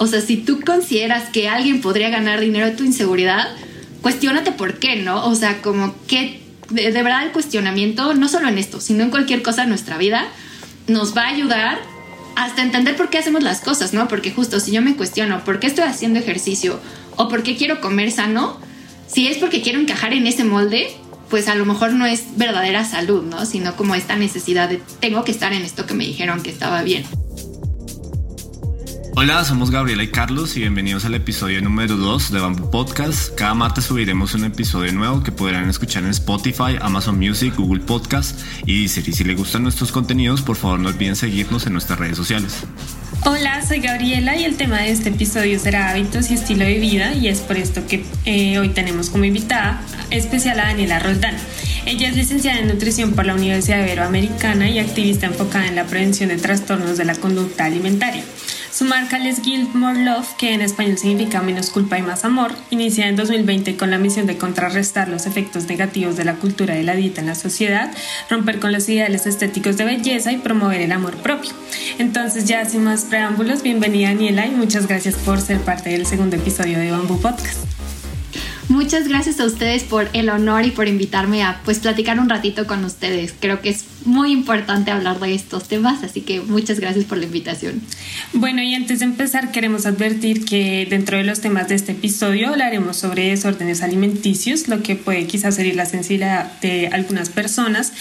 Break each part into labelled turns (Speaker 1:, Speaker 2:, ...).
Speaker 1: O sea, si tú consideras que alguien podría ganar dinero de tu inseguridad, cuestiónate por qué, ¿no? O sea, como que de, verdad el cuestionamiento, no solo en esto, sino en cualquier cosa en nuestra vida, nos va a ayudar hasta entender por qué hacemos las cosas, ¿no? Porque justo si yo me cuestiono por qué estoy haciendo ejercicio o por qué quiero comer sano, si es porque quiero encajar en ese molde, pues a lo mejor no es verdadera salud, ¿no? Sino como esta necesidad de tengo que estar en esto que me dijeron que estaba bien.
Speaker 2: Hola, somos Gabriela y Carlos y bienvenidos al episodio número 2 de Bamboo Podcast. Cada martes subiremos un episodio nuevo que podrán escuchar en Spotify, Amazon Music, Google Podcast y Deezer. Y si les gustan nuestros contenidos, por favor no olviden seguirnos en nuestras redes sociales.
Speaker 3: Hola, soy Gabriela y el tema de este episodio será hábitos y estilo de vida y es por esto que eh, hoy tenemos como invitada especial a Daniela Roldán. Ella es licenciada en nutrición por la Universidad Iberoamericana y activista enfocada en la prevención de trastornos de la conducta alimentaria. Su marca Les Guild More Love, que en español significa menos culpa y más amor, inicia en 2020 con la misión de contrarrestar los efectos negativos de la cultura de la dieta en la sociedad, romper con los ideales estéticos de belleza y promover el amor propio. Entonces, ya sin más preámbulos, bienvenida Daniela y muchas gracias por ser parte del segundo episodio de Bamboo Podcast.
Speaker 1: Muchas gracias a ustedes por el honor y por invitarme a pues platicar un ratito con ustedes. Creo que es muy importante hablar de estos temas, así que muchas gracias por la invitación.
Speaker 3: Bueno, y antes de empezar queremos advertir que dentro de los temas de este episodio hablaremos sobre desórdenes alimenticios, lo que puede quizás herir la sensibilidad de algunas personas.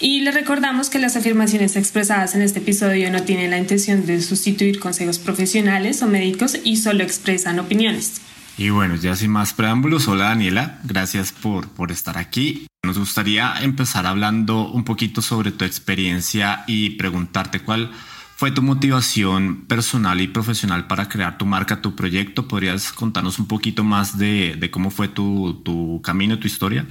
Speaker 3: Y les recordamos que las afirmaciones expresadas en este episodio no tienen la intención de sustituir consejos profesionales o médicos y solo expresan opiniones.
Speaker 2: Y bueno, ya sin más preámbulos, hola Daniela, gracias por, por estar aquí. Nos gustaría empezar hablando un poquito sobre tu experiencia y preguntarte cuál fue tu motivación personal y profesional para crear tu marca, tu proyecto. ¿Podrías contarnos un poquito más de, de cómo fue tu, tu camino, tu historia?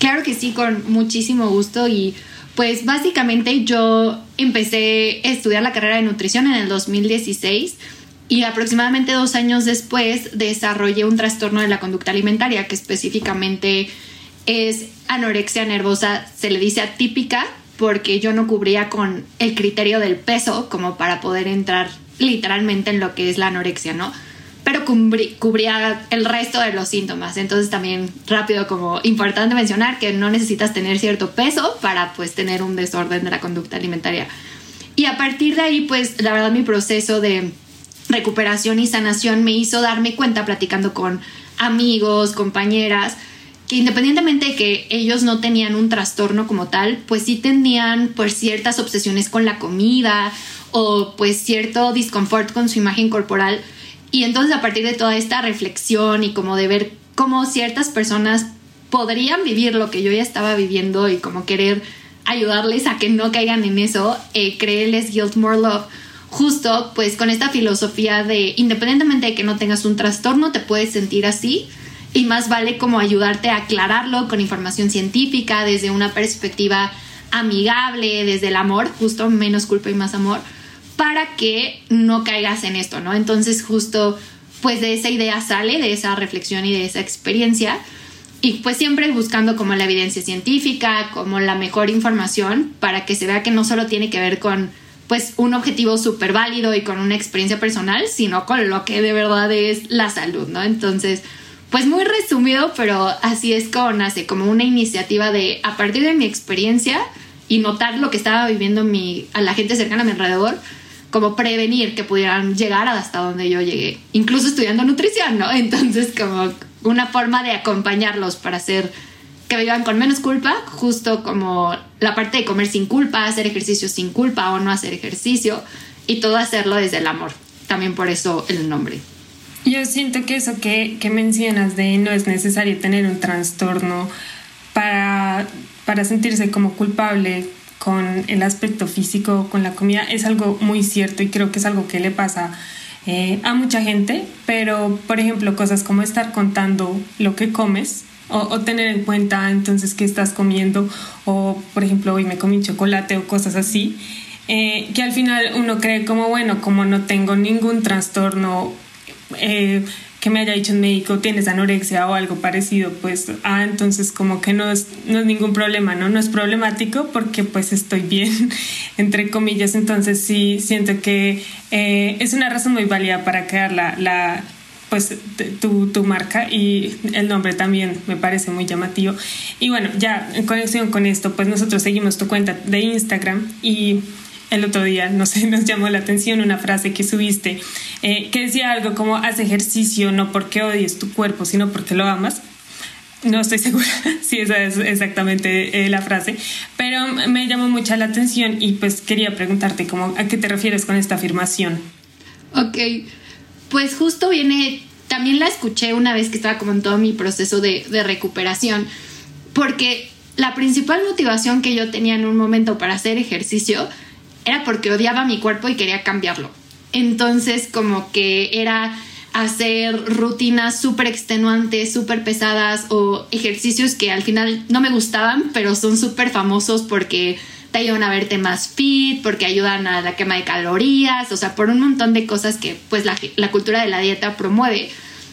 Speaker 1: Claro que sí, con muchísimo gusto y pues básicamente yo empecé a estudiar la carrera de nutrición en el 2016 y aproximadamente dos años después desarrollé un trastorno de la conducta alimentaria que específicamente es anorexia nervosa, se le dice atípica porque yo no cubría con el criterio del peso como para poder entrar literalmente en lo que es la anorexia, ¿no? Pero cubría el resto de los síntomas. Entonces también rápido como importante mencionar que no necesitas tener cierto peso para pues tener un desorden de la conducta alimentaria. Y a partir de ahí pues la verdad mi proceso de recuperación y sanación me hizo darme cuenta platicando con amigos, compañeras, que independientemente de que ellos no tenían un trastorno como tal, pues sí tenían pues ciertas obsesiones con la comida o pues cierto disconfort con su imagen corporal. Y entonces a partir de toda esta reflexión y como de ver cómo ciertas personas podrían vivir lo que yo ya estaba viviendo y como querer ayudarles a que no caigan en eso, eh, créeles Guilt More Love justo pues con esta filosofía de independientemente de que no tengas un trastorno, te puedes sentir así y más vale como ayudarte a aclararlo con información científica desde una perspectiva amigable, desde el amor, justo menos culpa y más amor, para que no caigas en esto, ¿no? Entonces justo pues de esa idea sale, de esa reflexión y de esa experiencia y pues siempre buscando como la evidencia científica, como la mejor información para que se vea que no solo tiene que ver con pues un objetivo súper válido y con una experiencia personal, sino con lo que de verdad es la salud, ¿no? Entonces, pues muy resumido, pero así es como nace, como una iniciativa de, a partir de mi experiencia y notar lo que estaba viviendo mi, a la gente cercana a mi alrededor, como prevenir que pudieran llegar hasta donde yo llegué, incluso estudiando nutrición, ¿no? Entonces, como una forma de acompañarlos para hacer que vivan con menos culpa, justo como la parte de comer sin culpa, hacer ejercicio sin culpa o no hacer ejercicio y todo hacerlo desde el amor. También por eso el nombre.
Speaker 3: Yo siento que eso que, que mencionas de no es necesario tener un trastorno para, para sentirse como culpable con el aspecto físico, con la comida, es algo muy cierto y creo que es algo que le pasa eh, a mucha gente, pero por ejemplo cosas como estar contando lo que comes o, tener en cuenta entonces qué estás comiendo o por ejemplo hoy me comí chocolate o cosas así, eh, que al final uno cree como bueno, como no tengo ningún trastorno eh, que me haya dicho un médico tienes anorexia o algo parecido, pues, ah, entonces como que no es, no es ningún problema, ¿no? No es problemático porque pues estoy bien, entre comillas, entonces sí siento que eh, es una razón muy válida para crear la, la pues tu, tu, marca y el nombre también me parece muy llamativo. Y bueno, ya en conexión con esto, pues nosotros seguimos tu cuenta de Instagram y el otro día, no sé, nos llamó la atención una frase que subiste eh, que decía algo como haz ejercicio no porque odies tu cuerpo, sino porque lo amas. No estoy segura si esa es exactamente eh, la frase, pero me llamó mucha la atención y pues quería preguntarte cómo, a qué te refieres con esta afirmación.
Speaker 1: Ok, pues justo viene, también la escuché una vez que estaba como en todo mi proceso de, recuperación, porque la principal motivación que yo tenía en un momento para hacer ejercicio era porque odiaba mi cuerpo y quería cambiarlo. Entonces como que era hacer rutinas súper extenuantes, súper pesadas o ejercicios que al final no me gustaban, pero son súper famosos porque te ayudan a verte más fit, porque ayudan a la quema de calorías, o sea, por un montón de cosas que pues la, cultura de la dieta promueve.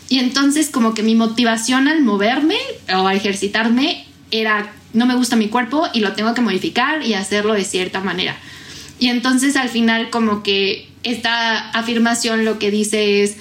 Speaker 1: Y entonces como que mi motivación al moverme o a ejercitarme era no me gusta mi cuerpo y lo tengo que modificar y hacerlo de cierta manera. Y entonces al final como que esta afirmación lo que dice es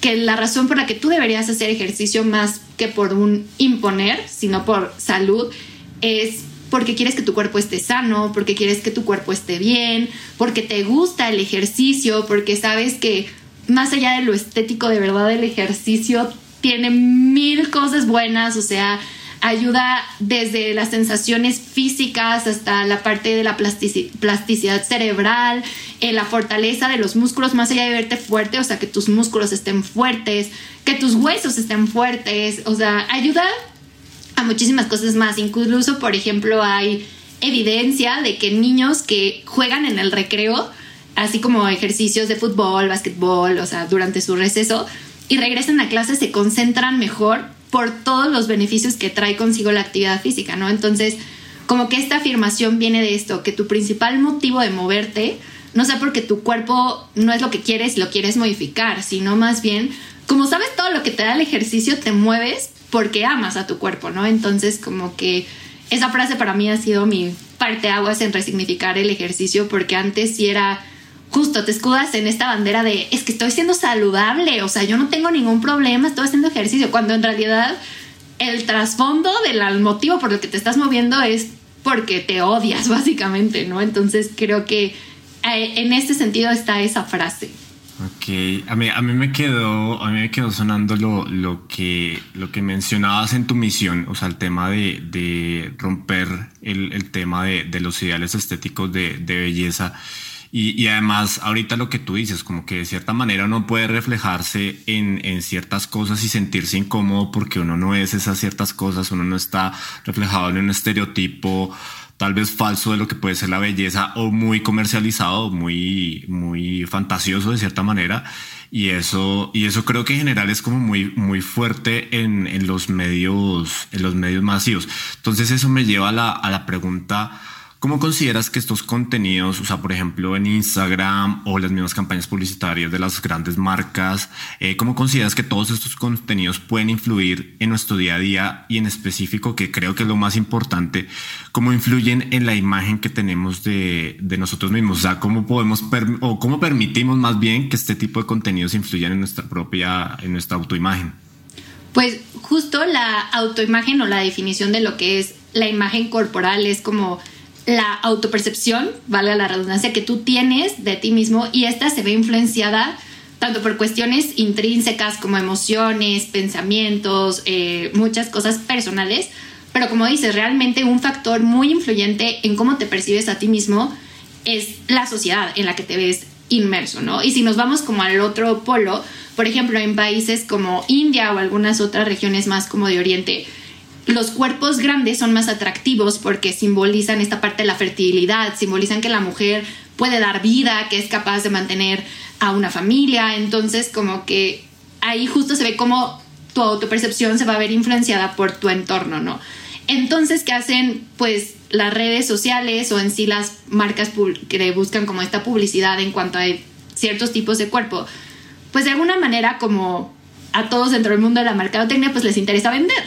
Speaker 1: que la razón por la que tú deberías hacer ejercicio más que por un imponer, sino por salud, es porque quieres que tu cuerpo esté sano, porque quieres que tu cuerpo esté bien, porque te gusta el ejercicio, porque sabes que más allá de lo estético, de verdad el ejercicio tiene mil cosas buenas, o sea, ayuda desde las sensaciones físicas hasta la parte de la plasticidad cerebral, en la fortaleza de los músculos, más allá de verte fuerte, o sea, que tus músculos estén fuertes, que tus huesos estén fuertes, o sea, ayuda a muchísimas cosas más. Incluso, por ejemplo, hay evidencia de que niños que juegan en el recreo, así como ejercicios de fútbol, básquetbol, o sea, durante su receso, y regresan a clase, se concentran mejor por todos los beneficios que trae consigo la actividad física, ¿no? Entonces, como que esta afirmación viene de esto, que tu principal motivo de moverte no sea porque tu cuerpo no es lo que quieres y lo quieres modificar, sino más bien, como sabes todo lo que te da el ejercicio, te mueves porque amas a tu cuerpo, ¿no? Entonces, como que esa frase para mí ha sido mi parte aguas en resignificar el ejercicio, porque antes sí era justo te escudas en esta bandera de es que estoy siendo saludable, o sea, yo no tengo ningún problema, estoy haciendo ejercicio, cuando en realidad el trasfondo del motivo por el que te estás moviendo es porque te odias, básicamente, ¿no? Entonces creo que eh, en este sentido está esa frase.
Speaker 2: A mí, a mí me quedó, a mí me quedó sonando lo, lo, que, lo que mencionabas en tu misión, o sea, el tema de, de romper el, el tema de, de, los ideales estéticos de, de belleza. Y, además, ahorita lo que tú dices, como que de cierta manera uno puede reflejarse en, en, ciertas cosas y sentirse incómodo porque uno no es esas ciertas cosas, uno no está reflejado en un estereotipo tal vez falso de lo que puede ser la belleza o muy comercializado, muy, muy fantasioso de cierta manera. Y eso, y eso creo que en general es como muy, muy fuerte en, en los medios, en los medios masivos. Entonces eso me lleva a la, a la pregunta, ¿Cómo consideras que estos contenidos, o sea, por ejemplo, en Instagram o las mismas campañas publicitarias de las grandes marcas, eh, cómo consideras que todos estos contenidos pueden influir en nuestro día a día y en específico, que creo que es lo más importante, cómo influyen en la imagen que tenemos de, de nosotros mismos? O sea, cómo podemos o cómo permitimos más bien que este tipo de contenidos influyan en nuestra propia, en nuestra autoimagen.
Speaker 1: Pues justo la autoimagen o la definición de lo que es la imagen corporal es como la autopercepción, vale la redundancia, que tú tienes de ti mismo y esta se ve influenciada tanto por cuestiones intrínsecas como emociones, pensamientos, eh, muchas cosas personales, pero como dices, realmente un factor muy influyente en cómo te percibes a ti mismo es la sociedad en la que te ves inmerso, ¿no? Y si nos vamos como al otro polo, por ejemplo, en países como India o algunas otras regiones más como de Oriente, los cuerpos grandes son más atractivos porque simbolizan esta parte de la fertilidad, simbolizan que la mujer puede dar vida, que es capaz de mantener a una familia. Entonces, como que ahí justo se ve cómo tu autopercepción se va a ver influenciada por tu entorno, ¿no? Entonces, ¿qué hacen? Pues las redes sociales o en sí las marcas que buscan como esta publicidad en cuanto a ciertos tipos de cuerpo, pues de alguna manera como a todos dentro del mundo de la mercadotecnia pues les interesa vender.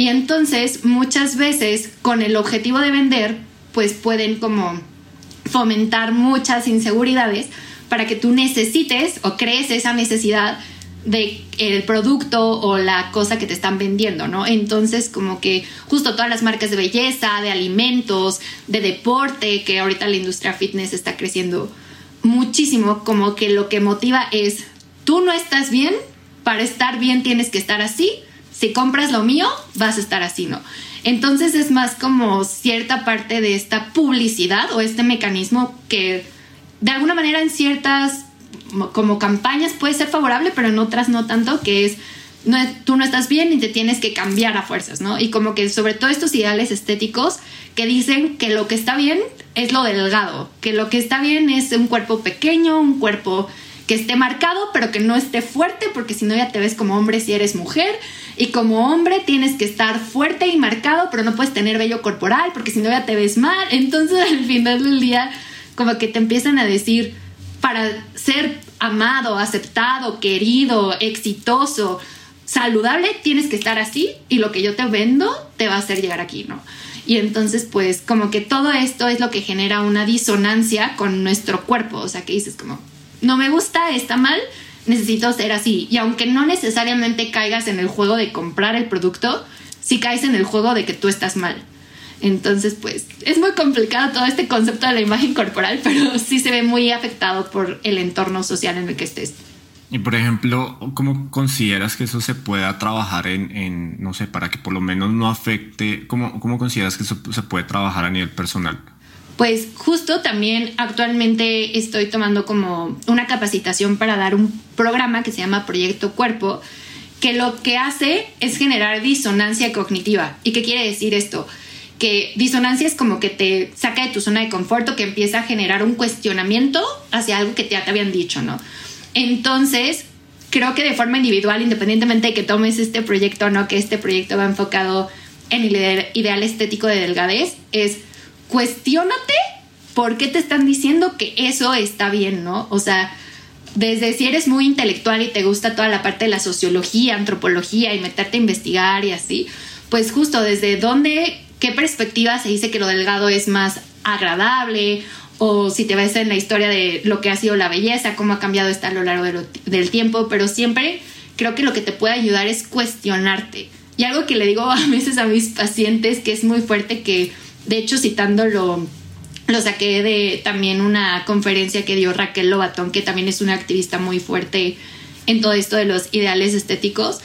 Speaker 1: Y entonces muchas veces con el objetivo de vender pues pueden como fomentar muchas inseguridades para que tú necesites o crees esa necesidad de el producto o la cosa que te están vendiendo, ¿no? Entonces, como que justo todas las marcas de belleza, de alimentos, de deporte, que ahorita la industria fitness está creciendo muchísimo, como que lo que motiva es, tú no estás bien, para estar bien tienes que estar así, si compras lo mío, vas a estar así, ¿no? Entonces es más como cierta parte de esta publicidad o este mecanismo que de alguna manera en ciertas como campañas puede ser favorable, pero en otras no tanto, que es, no, tú no estás bien y te tienes que cambiar a fuerzas, ¿no? Y como que sobre todo estos ideales estéticos que dicen que lo que está bien es lo delgado, que lo que está bien es un cuerpo pequeño, un cuerpo que esté marcado, pero que no esté fuerte, porque si no ya te ves como hombre si eres mujer. Y como hombre tienes que estar fuerte y marcado, pero no puedes tener vello corporal, porque si no ya te ves mal. Entonces al final del día, como que te empiezan a decir, para ser amado, aceptado, querido, exitoso, saludable, tienes que estar así y lo que yo te vendo te va a hacer llegar aquí, ¿no? Y entonces, pues, como que todo esto es lo que genera una disonancia con nuestro cuerpo, o sea, que dices como, no me gusta, está mal, necesito ser así. Y aunque no necesariamente caigas en el juego de comprar el producto, sí caes en el juego de que tú estás mal. Entonces, pues es muy complicado todo este concepto de la imagen corporal, pero sí se ve muy afectado por el entorno social en el que estés.
Speaker 2: Y por ejemplo, ¿cómo consideras que eso se pueda trabajar en, no sé, para que por lo menos no afecte, ¿cómo, cómo consideras que eso se puede trabajar a nivel personal?
Speaker 1: Pues justo también actualmente estoy tomando como una capacitación para dar un programa que se llama Proyecto Cuerpo, que lo que hace es generar disonancia cognitiva. ¿Y qué quiere decir esto? que disonancia es como que te saca de tu zona de confort o que empieza a generar un cuestionamiento hacia algo que ya te habían dicho, ¿no? Entonces, creo que de forma individual, independientemente de que tomes este proyecto o no, que este proyecto va enfocado en el ideal estético de delgadez, es cuestiónate por qué te están diciendo que eso está bien, ¿no? O sea, desde si eres muy intelectual y te gusta toda la parte de la sociología, antropología y meterte a investigar y así, pues justo desde dónde qué perspectiva se dice que lo delgado es más agradable o si te ves en la historia de lo que ha sido la belleza, cómo ha cambiado esta a lo largo del tiempo, pero siempre creo que lo que te puede ayudar es cuestionarte. Y algo que le digo a veces a mis pacientes que es muy fuerte, que de hecho citándolo lo saqué de también una conferencia que dio Raquel Lobatón, que también es una activista muy fuerte en todo esto de los ideales estéticos,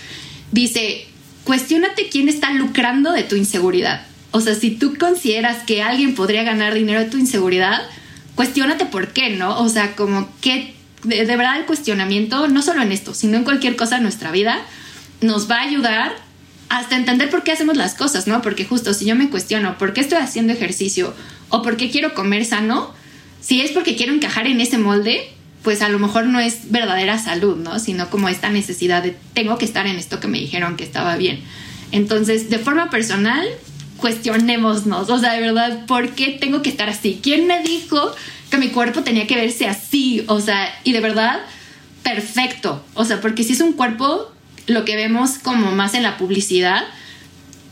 Speaker 1: dice, cuestionate quién está lucrando de tu inseguridad. O sea, si tú consideras que alguien podría ganar dinero de tu inseguridad, cuestionate por qué, ¿no? O sea, como que de, verdad el cuestionamiento, no solo en esto, sino en cualquier cosa en nuestra vida, nos va a ayudar hasta entender por qué hacemos las cosas, ¿no? Porque justo si yo me cuestiono por qué estoy haciendo ejercicio o por qué quiero comer sano, si es porque quiero encajar en ese molde, pues a lo mejor no es verdadera salud, ¿no? Sino como esta necesidad de tengo que estar en esto que me dijeron que estaba bien. Entonces, de forma personal, cuestionémonos, o sea, de verdad, ¿por qué tengo que estar así? ¿Quién me dijo que mi cuerpo tenía que verse así? O sea, y de verdad, perfecto, o sea, porque si es un cuerpo, lo que vemos como más en la publicidad,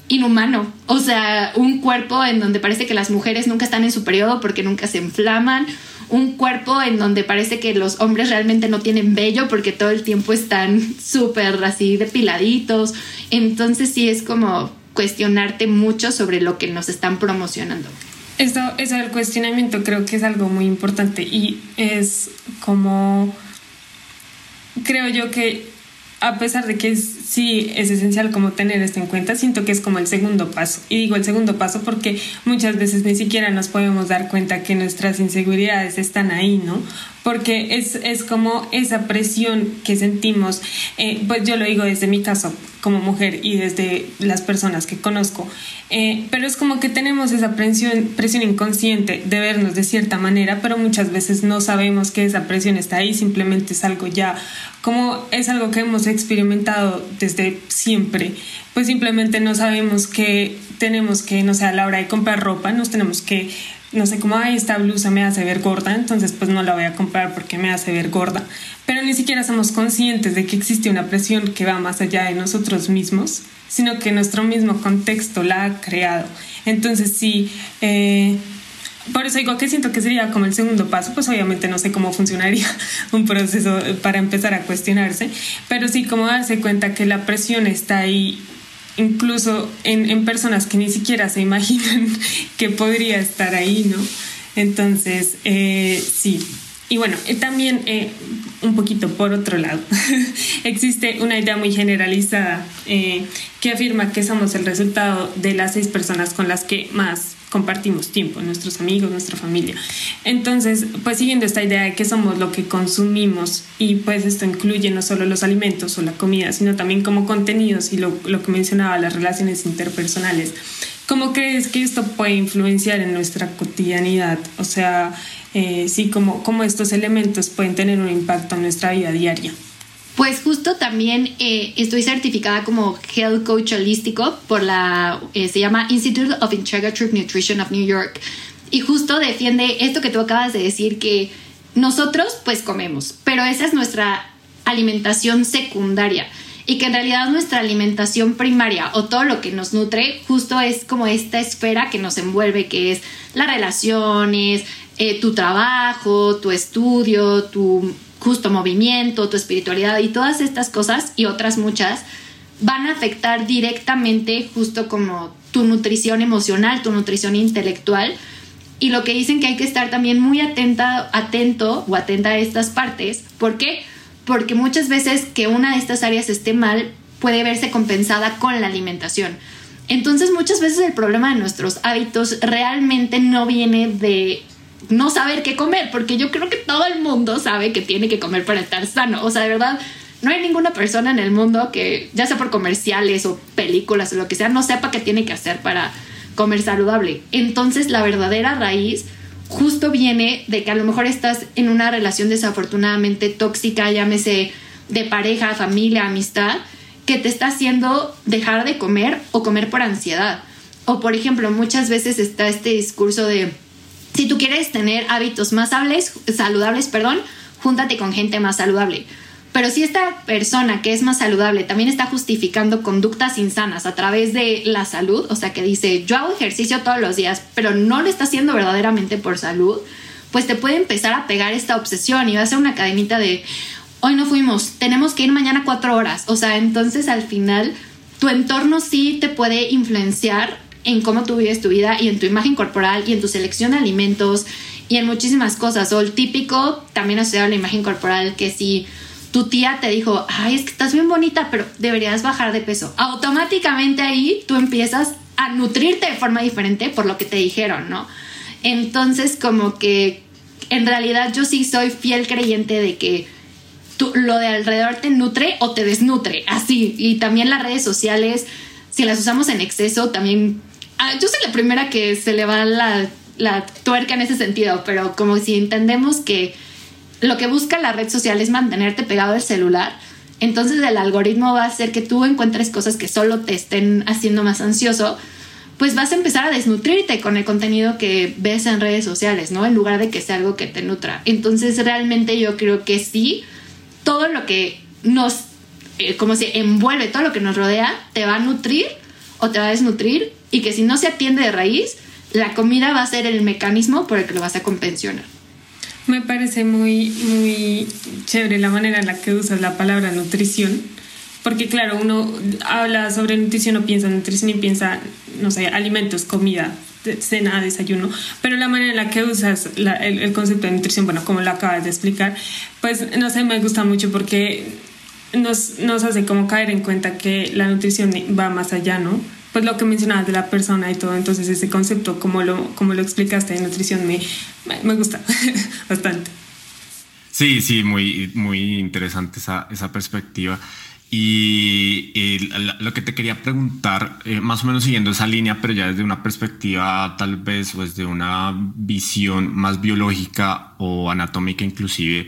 Speaker 1: inhumano, o sea, un cuerpo en donde parece que las mujeres nunca están en su periodo porque nunca se inflaman, un cuerpo en donde parece que los hombres realmente no tienen vello porque todo el tiempo están súper así depiladitos, entonces sí es como cuestionarte mucho sobre lo que nos están promocionando.
Speaker 3: Esto, eso del cuestionamiento creo que es algo muy importante y es como, creo yo que a pesar de que sí es esencial como tener esto en cuenta, siento que es como el segundo paso. Y digo el segundo paso porque muchas veces ni siquiera nos podemos dar cuenta que nuestras inseguridades están ahí, ¿no? Porque es, es como esa presión que sentimos, eh, pues yo lo digo desde mi caso como mujer y desde las personas que conozco, eh, pero es como que tenemos esa presión, presión inconsciente de vernos de cierta manera, pero muchas veces no sabemos que esa presión está ahí, simplemente es algo ya como es algo que hemos experimentado desde siempre, pues simplemente no sabemos que tenemos que, no sé, a la hora de comprar ropa, nos tenemos que, no sé, como, ay, esta blusa me hace ver gorda, entonces pues no la voy a comprar porque me hace ver gorda, pero ni siquiera somos conscientes de que existe una presión que va más allá de nosotros mismos, sino que nuestro mismo contexto la ha creado. Entonces sí, eh, por eso digo que siento que sería como el segundo paso, pues obviamente no sé cómo funcionaría un proceso para empezar a cuestionarse, pero sí como darse cuenta que la presión está ahí incluso en, en personas que ni siquiera se imaginan que podría estar ahí, ¿no? Entonces, eh, sí. Y bueno, eh, también eh, un poquito por otro lado, existe una idea muy generalizada que afirma que somos el resultado de las seis personas con las que más compartimos tiempo, nuestros amigos, nuestra familia. Entonces, pues siguiendo esta idea de que somos lo que consumimos y pues esto incluye no solo los alimentos o la comida, sino también como contenidos y lo, lo que mencionaba, las relaciones interpersonales. ¿Cómo crees que esto puede influenciar en nuestra cotidianidad? O sea, eh, sí, como, cómo estos elementos pueden tener un impacto en nuestra vida diaria.
Speaker 1: Pues justo también eh, estoy certificada como Health Coach Holístico por la, eh, se llama Institute of Integrative Nutrition of New York. Y justo defiende esto que tú acabas de decir, que nosotros pues comemos, pero esa es nuestra alimentación secundaria y que en realidad nuestra alimentación primaria o todo lo que nos nutre justo es como esta esfera que nos envuelve, que es las relaciones, eh, tu trabajo, tu estudio, tu justo movimiento, tu espiritualidad y todas estas cosas y otras muchas van a afectar directamente justo como tu nutrición emocional, tu nutrición intelectual. Y lo que dicen que hay que estar también muy atenta, atento o atenta a estas partes. ¿Por qué? Porque muchas veces que una de estas áreas esté mal puede verse compensada con la alimentación. Entonces muchas veces el problema de nuestros hábitos realmente no viene de no saber qué comer, porque yo creo que todo el mundo sabe que tiene que comer para estar sano. O sea, de verdad, no hay ninguna persona en el mundo que, ya sea por comerciales o películas o lo que sea, no sepa qué tiene que hacer para comer saludable. Entonces, la verdadera raíz justo viene de que a lo mejor estás en una relación desafortunadamente tóxica, llámese de pareja, familia, amistad, que te está haciendo dejar de comer o comer por ansiedad. O por ejemplo, muchas veces está este discurso de si tú quieres tener hábitos más saludables, perdón, júntate con gente más saludable. Pero si esta persona que es más saludable también está justificando conductas insanas a través de la salud, o sea que dice, yo hago ejercicio todos los días, pero no lo está haciendo verdaderamente por salud, pues te puede empezar a pegar esta obsesión y va a ser una cadenita de, hoy no fuimos, tenemos que ir mañana cuatro horas. O sea, entonces al final tu entorno sí te puede influenciar en cómo tú vives tu vida y en tu imagen corporal y en tu selección de alimentos y en muchísimas cosas. O el típico, también asociado a la imagen corporal, que si tu tía te dijo, ay, es que estás bien bonita, pero deberías bajar de peso, automáticamente ahí tú empiezas a nutrirte de forma diferente por lo que te dijeron, ¿no? Entonces, como que en realidad yo sí soy fiel creyente de que lo de alrededor te nutre o te desnutre, así. Y también las redes sociales, si las usamos en exceso, también Ah, yo soy la primera que se le va la, la tuerca en ese sentido, pero como si entendemos que lo que busca la red social es mantenerte pegado al celular, entonces el algoritmo va a hacer que tú encuentres cosas que solo te estén haciendo más ansioso, pues vas a empezar a desnutrirte con el contenido que ves en redes sociales, ¿no? En lugar de que sea algo que te nutra. Entonces realmente yo creo que sí, todo lo que nos, eh, como se envuelve, todo lo que nos rodea, te va a nutrir o te va a desnutrir y que si no se atiende de raíz, la comida va a ser el mecanismo por el que lo vas a compensionar.
Speaker 3: Me parece muy, muy chévere la manera en la que usas la palabra nutrición, porque claro, uno habla sobre nutrición o piensa en nutrición y piensa, no sé, alimentos, comida, cena, desayuno, pero la manera en la que usas el, el, concepto de nutrición, bueno, como lo acabas de explicar, pues no sé, me gusta mucho porque nos, nos hace como caer en cuenta que la nutrición va más allá, ¿no? Pues lo que mencionabas de la persona y todo, entonces ese concepto, como lo, como lo explicaste de nutrición, me, me gusta bastante.
Speaker 2: Sí, sí, muy, muy interesante esa, esa perspectiva. Y lo que te quería preguntar, eh, más o menos siguiendo esa línea, pero ya desde una perspectiva tal vez, pues de una visión más biológica o anatómica inclusive,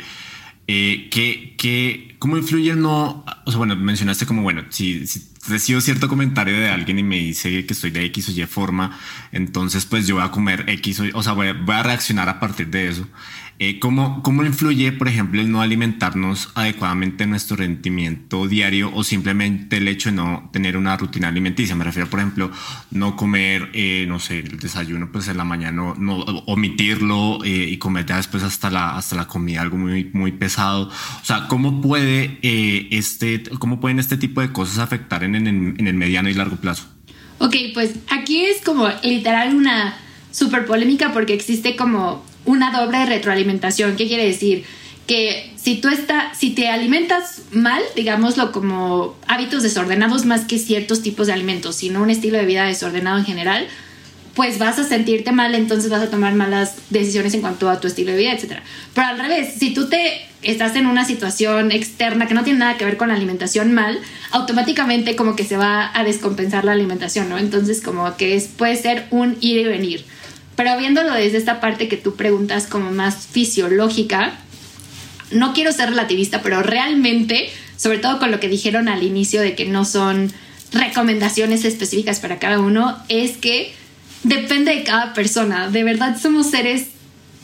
Speaker 2: eh, ¿qué, cómo influye no? O sea, bueno, mencionaste como, bueno, si, si recibo cierto comentario de alguien y me dice que estoy de X o Y forma, entonces pues yo voy a comer X o, o sea, voy a reaccionar a partir de eso. Eh, ¿cómo, ¿Cómo influye, por ejemplo, el no alimentarnos adecuadamente en nuestro rendimiento diario o simplemente el hecho de no tener una rutina alimenticia? Me refiero, por ejemplo, no comer, eh, no sé, el desayuno pues en la mañana, no, omitirlo eh, y comer ya después hasta la, hasta la comida algo muy, muy pesado. O sea, ¿cómo, puede, este, ¿cómo pueden este tipo de cosas afectar en, en, en el mediano y largo plazo?
Speaker 1: Ok, pues aquí es como literal una súper polémica porque existe como una doble retroalimentación. ¿Qué quiere decir? Que si tú estás, si te alimentas mal, digámoslo como hábitos desordenados más que ciertos tipos de alimentos, sino un estilo de vida desordenado en general, pues vas a sentirte mal, entonces vas a tomar malas decisiones en cuanto a tu estilo de vida, etc. Pero al revés, si tú te estás en una situación externa que no tiene nada que ver con la alimentación mal, automáticamente como que se va a descompensar la alimentación, ¿no? Entonces como que es, puede ser un ir y venir. Pero viéndolo desde esta parte que tú preguntas como más fisiológica, no quiero ser relativista, pero realmente, sobre todo con lo que dijeron al inicio de que no son recomendaciones específicas para cada uno, es que depende de cada persona. De verdad somos seres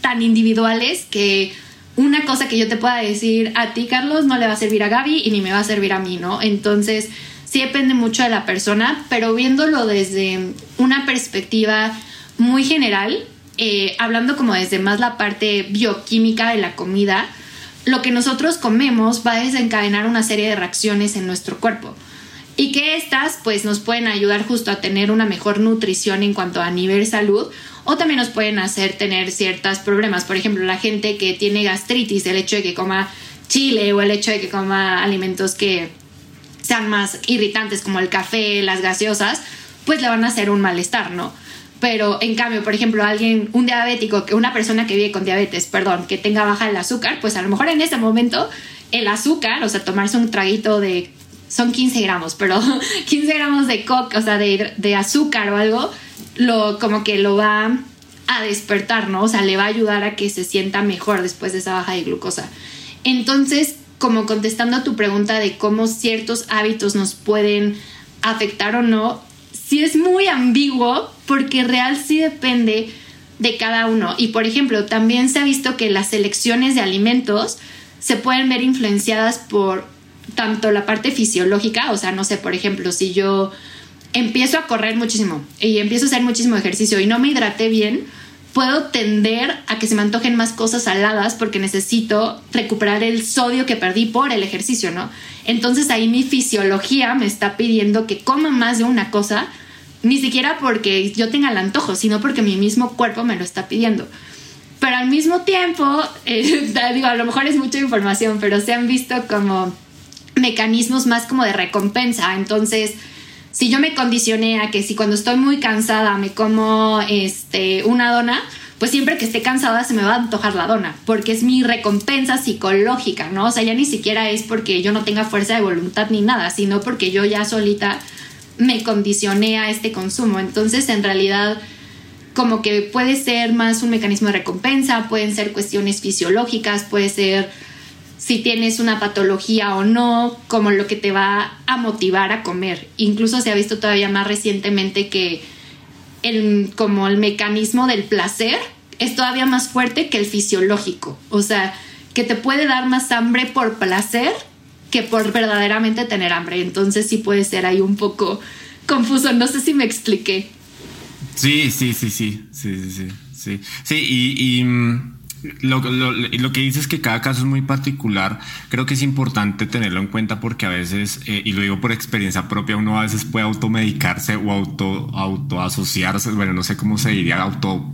Speaker 1: tan individuales que una cosa que yo te pueda decir a ti, Carlos, no le va a servir a Gaby y ni me va a servir a mí, ¿no? Entonces, sí depende mucho de la persona, pero viéndolo desde una perspectiva muy general, eh, hablando como desde más la parte bioquímica de la comida, lo que nosotros comemos va a desencadenar una serie de reacciones en nuestro cuerpo y que estas pues nos pueden ayudar justo a tener una mejor nutrición en cuanto a nivel salud o también nos pueden hacer tener ciertos problemas. Por ejemplo, la gente que tiene gastritis, el hecho de que coma chile o el hecho de que coma alimentos que sean más irritantes como el café, las gaseosas, pues le van a hacer un malestar, ¿no? Pero en cambio, por ejemplo, alguien, un diabético, una persona que vive con diabetes, perdón, que tenga baja el azúcar, pues a lo mejor en ese momento el azúcar, o sea, tomarse un traguito de, son 15 gramos, pero 15 gramos de coca, o sea, de, de azúcar o algo, lo, como que lo va a despertar, ¿no? O sea, le va a ayudar a que se sienta mejor después de esa baja de glucosa. Entonces, como contestando a tu pregunta de cómo ciertos hábitos nos pueden afectar o no, sí es muy ambiguo porque real sí depende de cada uno. Y por ejemplo, también se ha visto que las selecciones de alimentos se pueden ver influenciadas por tanto la parte fisiológica, o sea, no sé, por ejemplo, si yo empiezo a correr muchísimo y empiezo a hacer muchísimo ejercicio y no me hidraté bien, puedo tender a que se me antojen más cosas saladas porque necesito recuperar el sodio que perdí por el ejercicio, ¿no? Entonces ahí mi fisiología me está pidiendo que coma más de una cosa ni siquiera porque yo tenga el antojo, sino porque mi mismo cuerpo me lo está pidiendo. Pero al mismo tiempo, eh, digo, a lo mejor es mucha información, pero se han visto como mecanismos más como de recompensa. Entonces, si yo me condicioné a que si cuando estoy muy cansada me como este, una dona, pues siempre que esté cansada se me va a antojar la dona, porque es mi recompensa psicológica, ¿no? O sea, ya ni siquiera es porque yo no tenga fuerza de voluntad ni nada, sino porque yo ya solita me condicioné a este consumo. Entonces, en realidad, como que puede ser más un mecanismo de recompensa, pueden ser cuestiones fisiológicas, puede ser si tienes una patología o no, como lo que te va a motivar a comer. Incluso se ha visto todavía más recientemente que el, como el mecanismo del placer es todavía más fuerte que el fisiológico. O sea, que te puede dar más hambre por placer que por verdaderamente tener hambre. Entonces sí puede ser ahí un poco confuso. No sé si me expliqué.
Speaker 2: Sí, sí, sí, sí, sí, sí, sí. Sí, y, mm, lo, que dices es que cada caso es muy particular. Creo que es importante tenerlo en cuenta porque a veces, eh, y lo digo por experiencia propia, uno a veces puede automedicarse o auto, autoasociarse, bueno, no sé cómo se diría, auto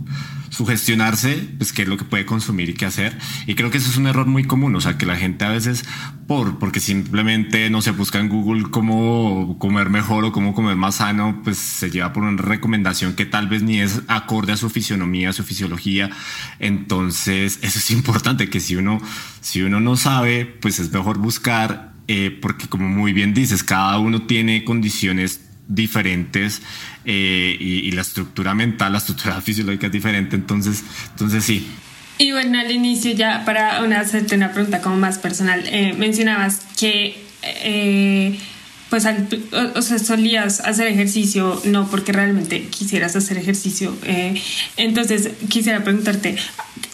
Speaker 2: sugestionarse, pues qué es lo que puede consumir y qué hacer. Y creo que eso es un error muy común, o sea, que la gente a veces, por, porque simplemente no se busca en Google cómo comer mejor o cómo comer más sano, pues se lleva por una recomendación que tal vez ni es acorde a su fisionomía, a su fisiología. Entonces, eso es importante, que si uno, si uno no sabe, pues es mejor buscar, eh, porque como muy bien dices, cada uno tiene condiciones diferentes eh, y, la estructura mental, la estructura fisiológica es diferente, entonces, entonces sí.
Speaker 3: Y bueno, al inicio ya para una, hacerte una pregunta como más personal, eh, mencionabas que eh, pues o, sea, solías hacer ejercicio no porque realmente quisieras hacer ejercicio. entonces quisiera preguntarte,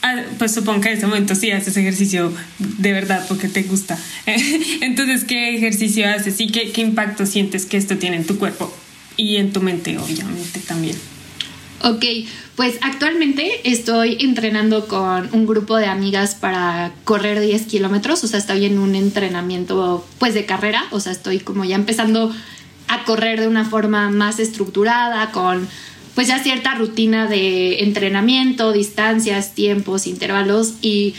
Speaker 3: ah, pues supongo que en este momento sí haces ejercicio de verdad porque te gusta. entonces, ¿qué ejercicio haces y qué, qué impacto sientes que esto tiene en tu cuerpo? y en tu mente, obviamente, también.
Speaker 1: Ok, pues actualmente estoy entrenando con un grupo de amigas para correr 10 kilómetros, o sea, estoy en un entrenamiento pues de carrera, o sea, estoy como ya empezando a correr de una forma más estructurada, con pues ya cierta rutina de entrenamiento, distancias, tiempos, intervalos y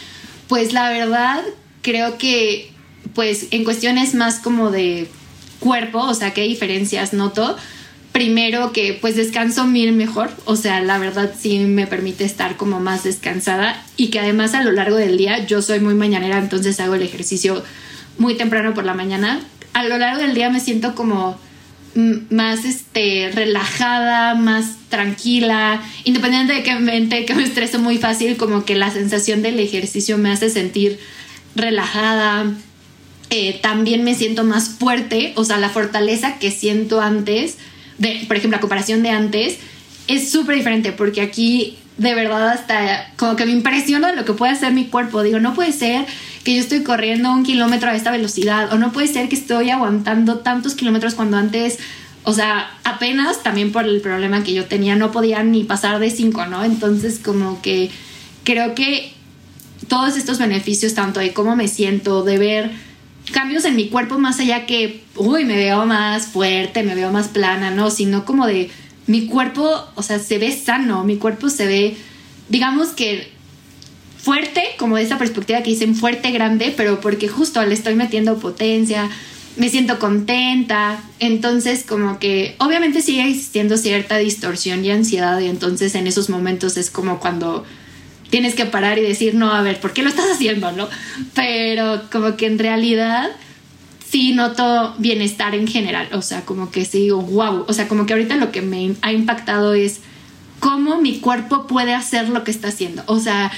Speaker 1: pues la verdad creo que pues en cuestiones más como de cuerpo, o sea, qué diferencias noto, primero que pues descanso mil mejor, o sea, la verdad sí me permite estar como más descansada y que además a lo largo del día yo soy muy mañanera, entonces hago el ejercicio muy temprano por la mañana. A lo largo del día me siento como más este relajada, más tranquila, independientemente de que me estreso muy fácil, como que la sensación del ejercicio me hace sentir relajada. Eh, también me siento más fuerte, o sea, la fortaleza que siento antes de, por ejemplo, la comparación de antes, es súper diferente porque aquí de verdad hasta como que me impresiona lo que puede hacer mi cuerpo. Digo, no puede ser que yo estoy corriendo un kilómetro a esta velocidad o no puede ser que estoy aguantando tantos kilómetros cuando antes, o sea, apenas también por el problema que yo tenía no podía ni pasar de cinco, ¿no? Entonces como que creo que todos estos beneficios, tanto de cómo me siento, de ver cambios en mi cuerpo más allá que, uy, me veo más fuerte, me veo más plana, no, sino como de mi cuerpo, o sea, se ve sano, mi cuerpo se ve, digamos que fuerte, como de esa perspectiva que dicen fuerte, grande, pero porque justo le estoy metiendo potencia, me siento contenta, entonces como que obviamente sigue existiendo cierta distorsión y ansiedad y entonces en esos momentos es como cuando tienes que parar y decir, no, a ver, ¿por qué lo estás haciendo? ¿No? Pero como que en realidad sí noto bienestar en general, o sea, como que sí digo, wow, o sea, como que ahorita lo que me ha impactado es cómo mi cuerpo puede hacer lo que está haciendo, o sea,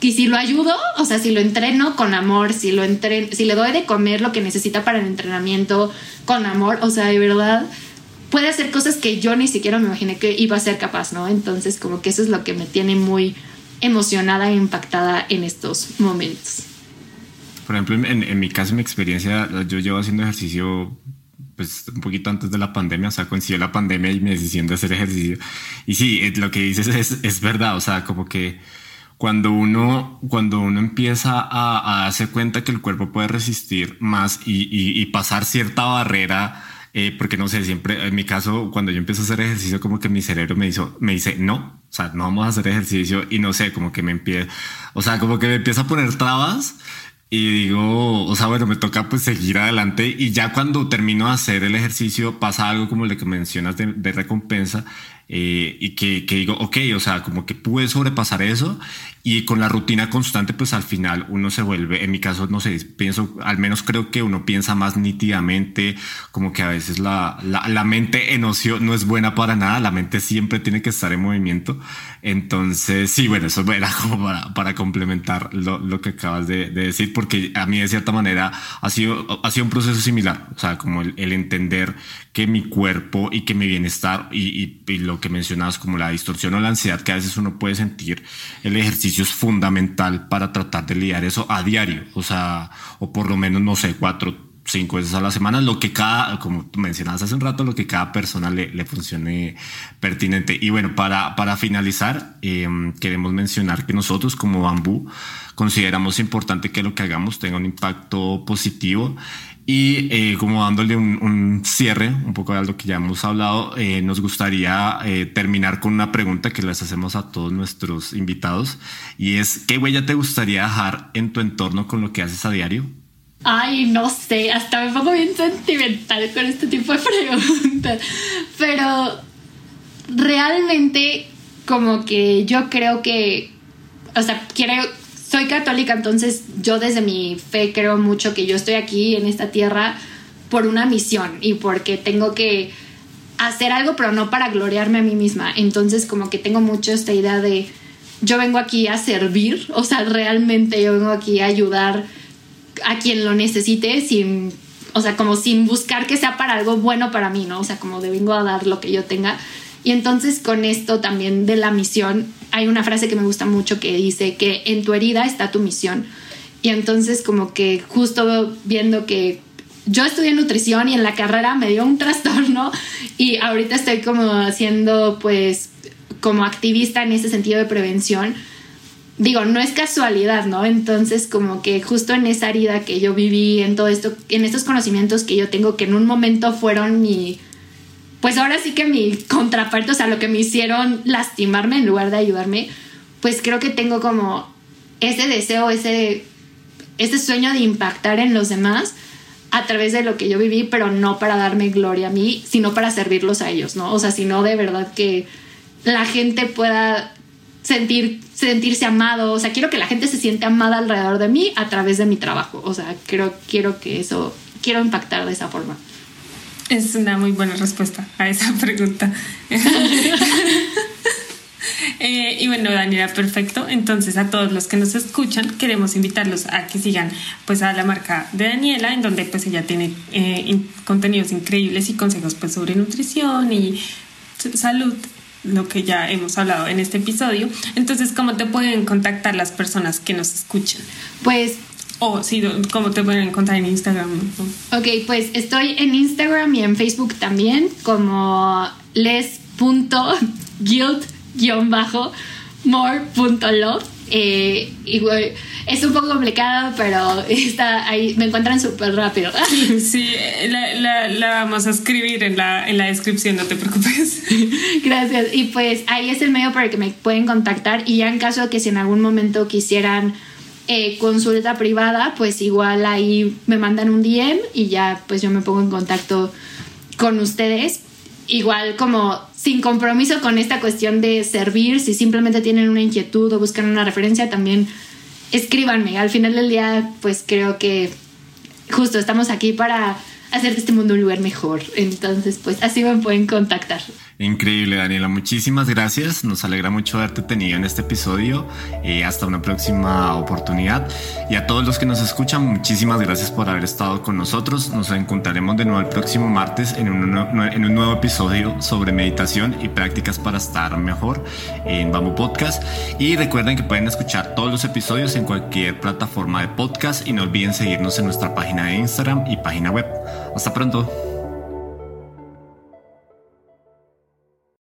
Speaker 1: y si lo ayudo, o sea, si lo entreno con amor, si lo entreno, si le doy de comer lo que necesita para el entrenamiento con amor, o sea, de verdad puede hacer cosas que yo ni siquiera me imaginé que iba a ser capaz, ¿no? Entonces, como que eso es lo que me tiene muy emocionada e impactada en estos momentos.
Speaker 2: Por ejemplo, en, mi caso, mi experiencia, yo llevo haciendo ejercicio pues un poquito antes de la pandemia, o sea, coincidió la pandemia y mi decisión de hacer ejercicio. Y sí, eh, lo que dices es, es verdad, o sea, como que cuando uno, cuando uno empieza a, a darse cuenta que el cuerpo puede resistir más y, y, y pasar cierta barrera, eh, porque no sé, siempre en mi caso, cuando yo empiezo a hacer ejercicio, como que mi cerebro me, hizo, me dice, no, o sea, no vamos a hacer ejercicio y no sé, como que me empieza, o sea, como que me empieza a poner trabas y digo, o sea, bueno, me toca pues seguir adelante y ya cuando termino de hacer el ejercicio pasa algo como lo que mencionas de recompensa eh, y que, que, digo, ok, o sea, como que pude sobrepasar eso y con la rutina constante, pues al final uno se vuelve, en mi caso, no sé, pienso, al menos creo que uno piensa más nítidamente, como que a veces la, la, la mente en ocio no es buena para nada, la mente siempre tiene que estar en movimiento. Entonces, sí, bueno, eso era como para, para complementar lo, lo que acabas de, de, decir, porque a mí de cierta manera ha sido, ha sido un proceso similar, o sea, como el, el entender que mi cuerpo y que mi bienestar y, y, y lo que mencionabas como la distorsión o la ansiedad que a veces uno puede sentir, el ejercicio es fundamental para tratar de lidiar eso a diario, o sea, o por lo menos, no sé, cuatro, cinco veces a la semana, lo que cada, como mencionabas hace un rato, lo que cada persona le, le funcione pertinente. Y bueno, para, para finalizar, em, queremos mencionar que nosotros como Bambú consideramos importante que lo que hagamos tenga un impacto positivo y eh, como dándole un, cierre, un poco de algo que ya hemos hablado, eh, nos gustaría eh, terminar con una pregunta que les hacemos a todos nuestros invitados y es, ¿qué huella te gustaría dejar en tu entorno con lo que haces a diario?
Speaker 1: Ay, no sé, hasta me pongo bien sentimental con este tipo de preguntas, pero realmente como que yo creo que, o sea, quiero soy católica, entonces yo desde mi fe creo mucho que yo estoy aquí en esta tierra por una misión y porque tengo que hacer algo, pero no para gloriarme a mí misma. Entonces como que tengo mucho esta idea de yo vengo aquí a servir, o sea, realmente yo vengo aquí a ayudar a quien lo necesite sin, o sea, como sin buscar que sea para algo bueno para mí, ¿no? O sea, como de vengo a dar lo que yo tenga. Y entonces con esto también de la misión, hay una frase que me gusta mucho que dice que en tu herida está tu misión. Y entonces como que justo viendo que yo estudié nutrición y en la carrera me dio un trastorno y ahorita estoy como haciendo pues como activista en ese sentido de prevención. Digo, no es casualidad, ¿no? Entonces como que justo en esa herida que yo viví, en todo esto, en estos conocimientos que yo tengo que en un momento fueron mi pues ahora sí que mi contraparte, o sea, lo que me hicieron lastimarme en lugar de ayudarme, pues creo que tengo como ese deseo, ese, ese sueño de impactar en los demás a través de lo que yo viví, pero no para darme gloria a mí, sino para servirlos a ellos, ¿no? O sea, sino de verdad que la gente pueda sentir, sentirse amado, o sea, quiero que la gente se siente amada alrededor de mí a través de mi trabajo, o sea, creo, quiero que eso, quiero impactar de esa forma.
Speaker 3: Es una muy buena respuesta a esa pregunta. Eh, y bueno, Daniela, perfecto. Entonces, a todos los que nos escuchan, queremos invitarlos a que sigan pues a la marca de Daniela, en donde pues ella tiene eh, contenidos increíbles y consejos pues sobre nutrición y salud, lo que ya hemos hablado en este episodio. Entonces, ¿cómo te pueden contactar las personas que nos escuchan?
Speaker 1: Pues
Speaker 3: o sí, ¿cómo te pueden encontrar en Instagram?
Speaker 1: Ok, pues estoy en Instagram y en Facebook también como les.guild-more.love. Eh, es un poco complicado, pero está ahí, me encuentran súper rápido.
Speaker 3: Sí, la, la, vamos a escribir en la, en la descripción, no te preocupes.
Speaker 1: Gracias. Y pues ahí es el medio para que me pueden contactar y ya en caso de que si en algún momento quisieran eh, consulta privada, pues igual ahí me mandan un DM y ya pues yo me pongo en contacto con ustedes. Igual como sin compromiso con esta cuestión de servir, si simplemente tienen una inquietud o buscan una referencia, también escríbanme. Al final del día, pues creo que justo estamos aquí para hacer de este mundo un lugar mejor. Entonces, pues así me pueden contactar.
Speaker 2: Increíble, Daniela. Muchísimas gracias. Nos alegra mucho haberte tenido en este episodio. y hasta una próxima oportunidad. Y a todos los que nos escuchan, muchísimas gracias por haber estado con nosotros. Nos encontraremos de nuevo el próximo martes en un, en un nuevo episodio sobre meditación y prácticas para estar mejor en Bamboo Podcast. Y recuerden que pueden escuchar todos los episodios en cualquier plataforma de podcast y no olviden seguirnos en nuestra página de Instagram y página web. Hasta pronto.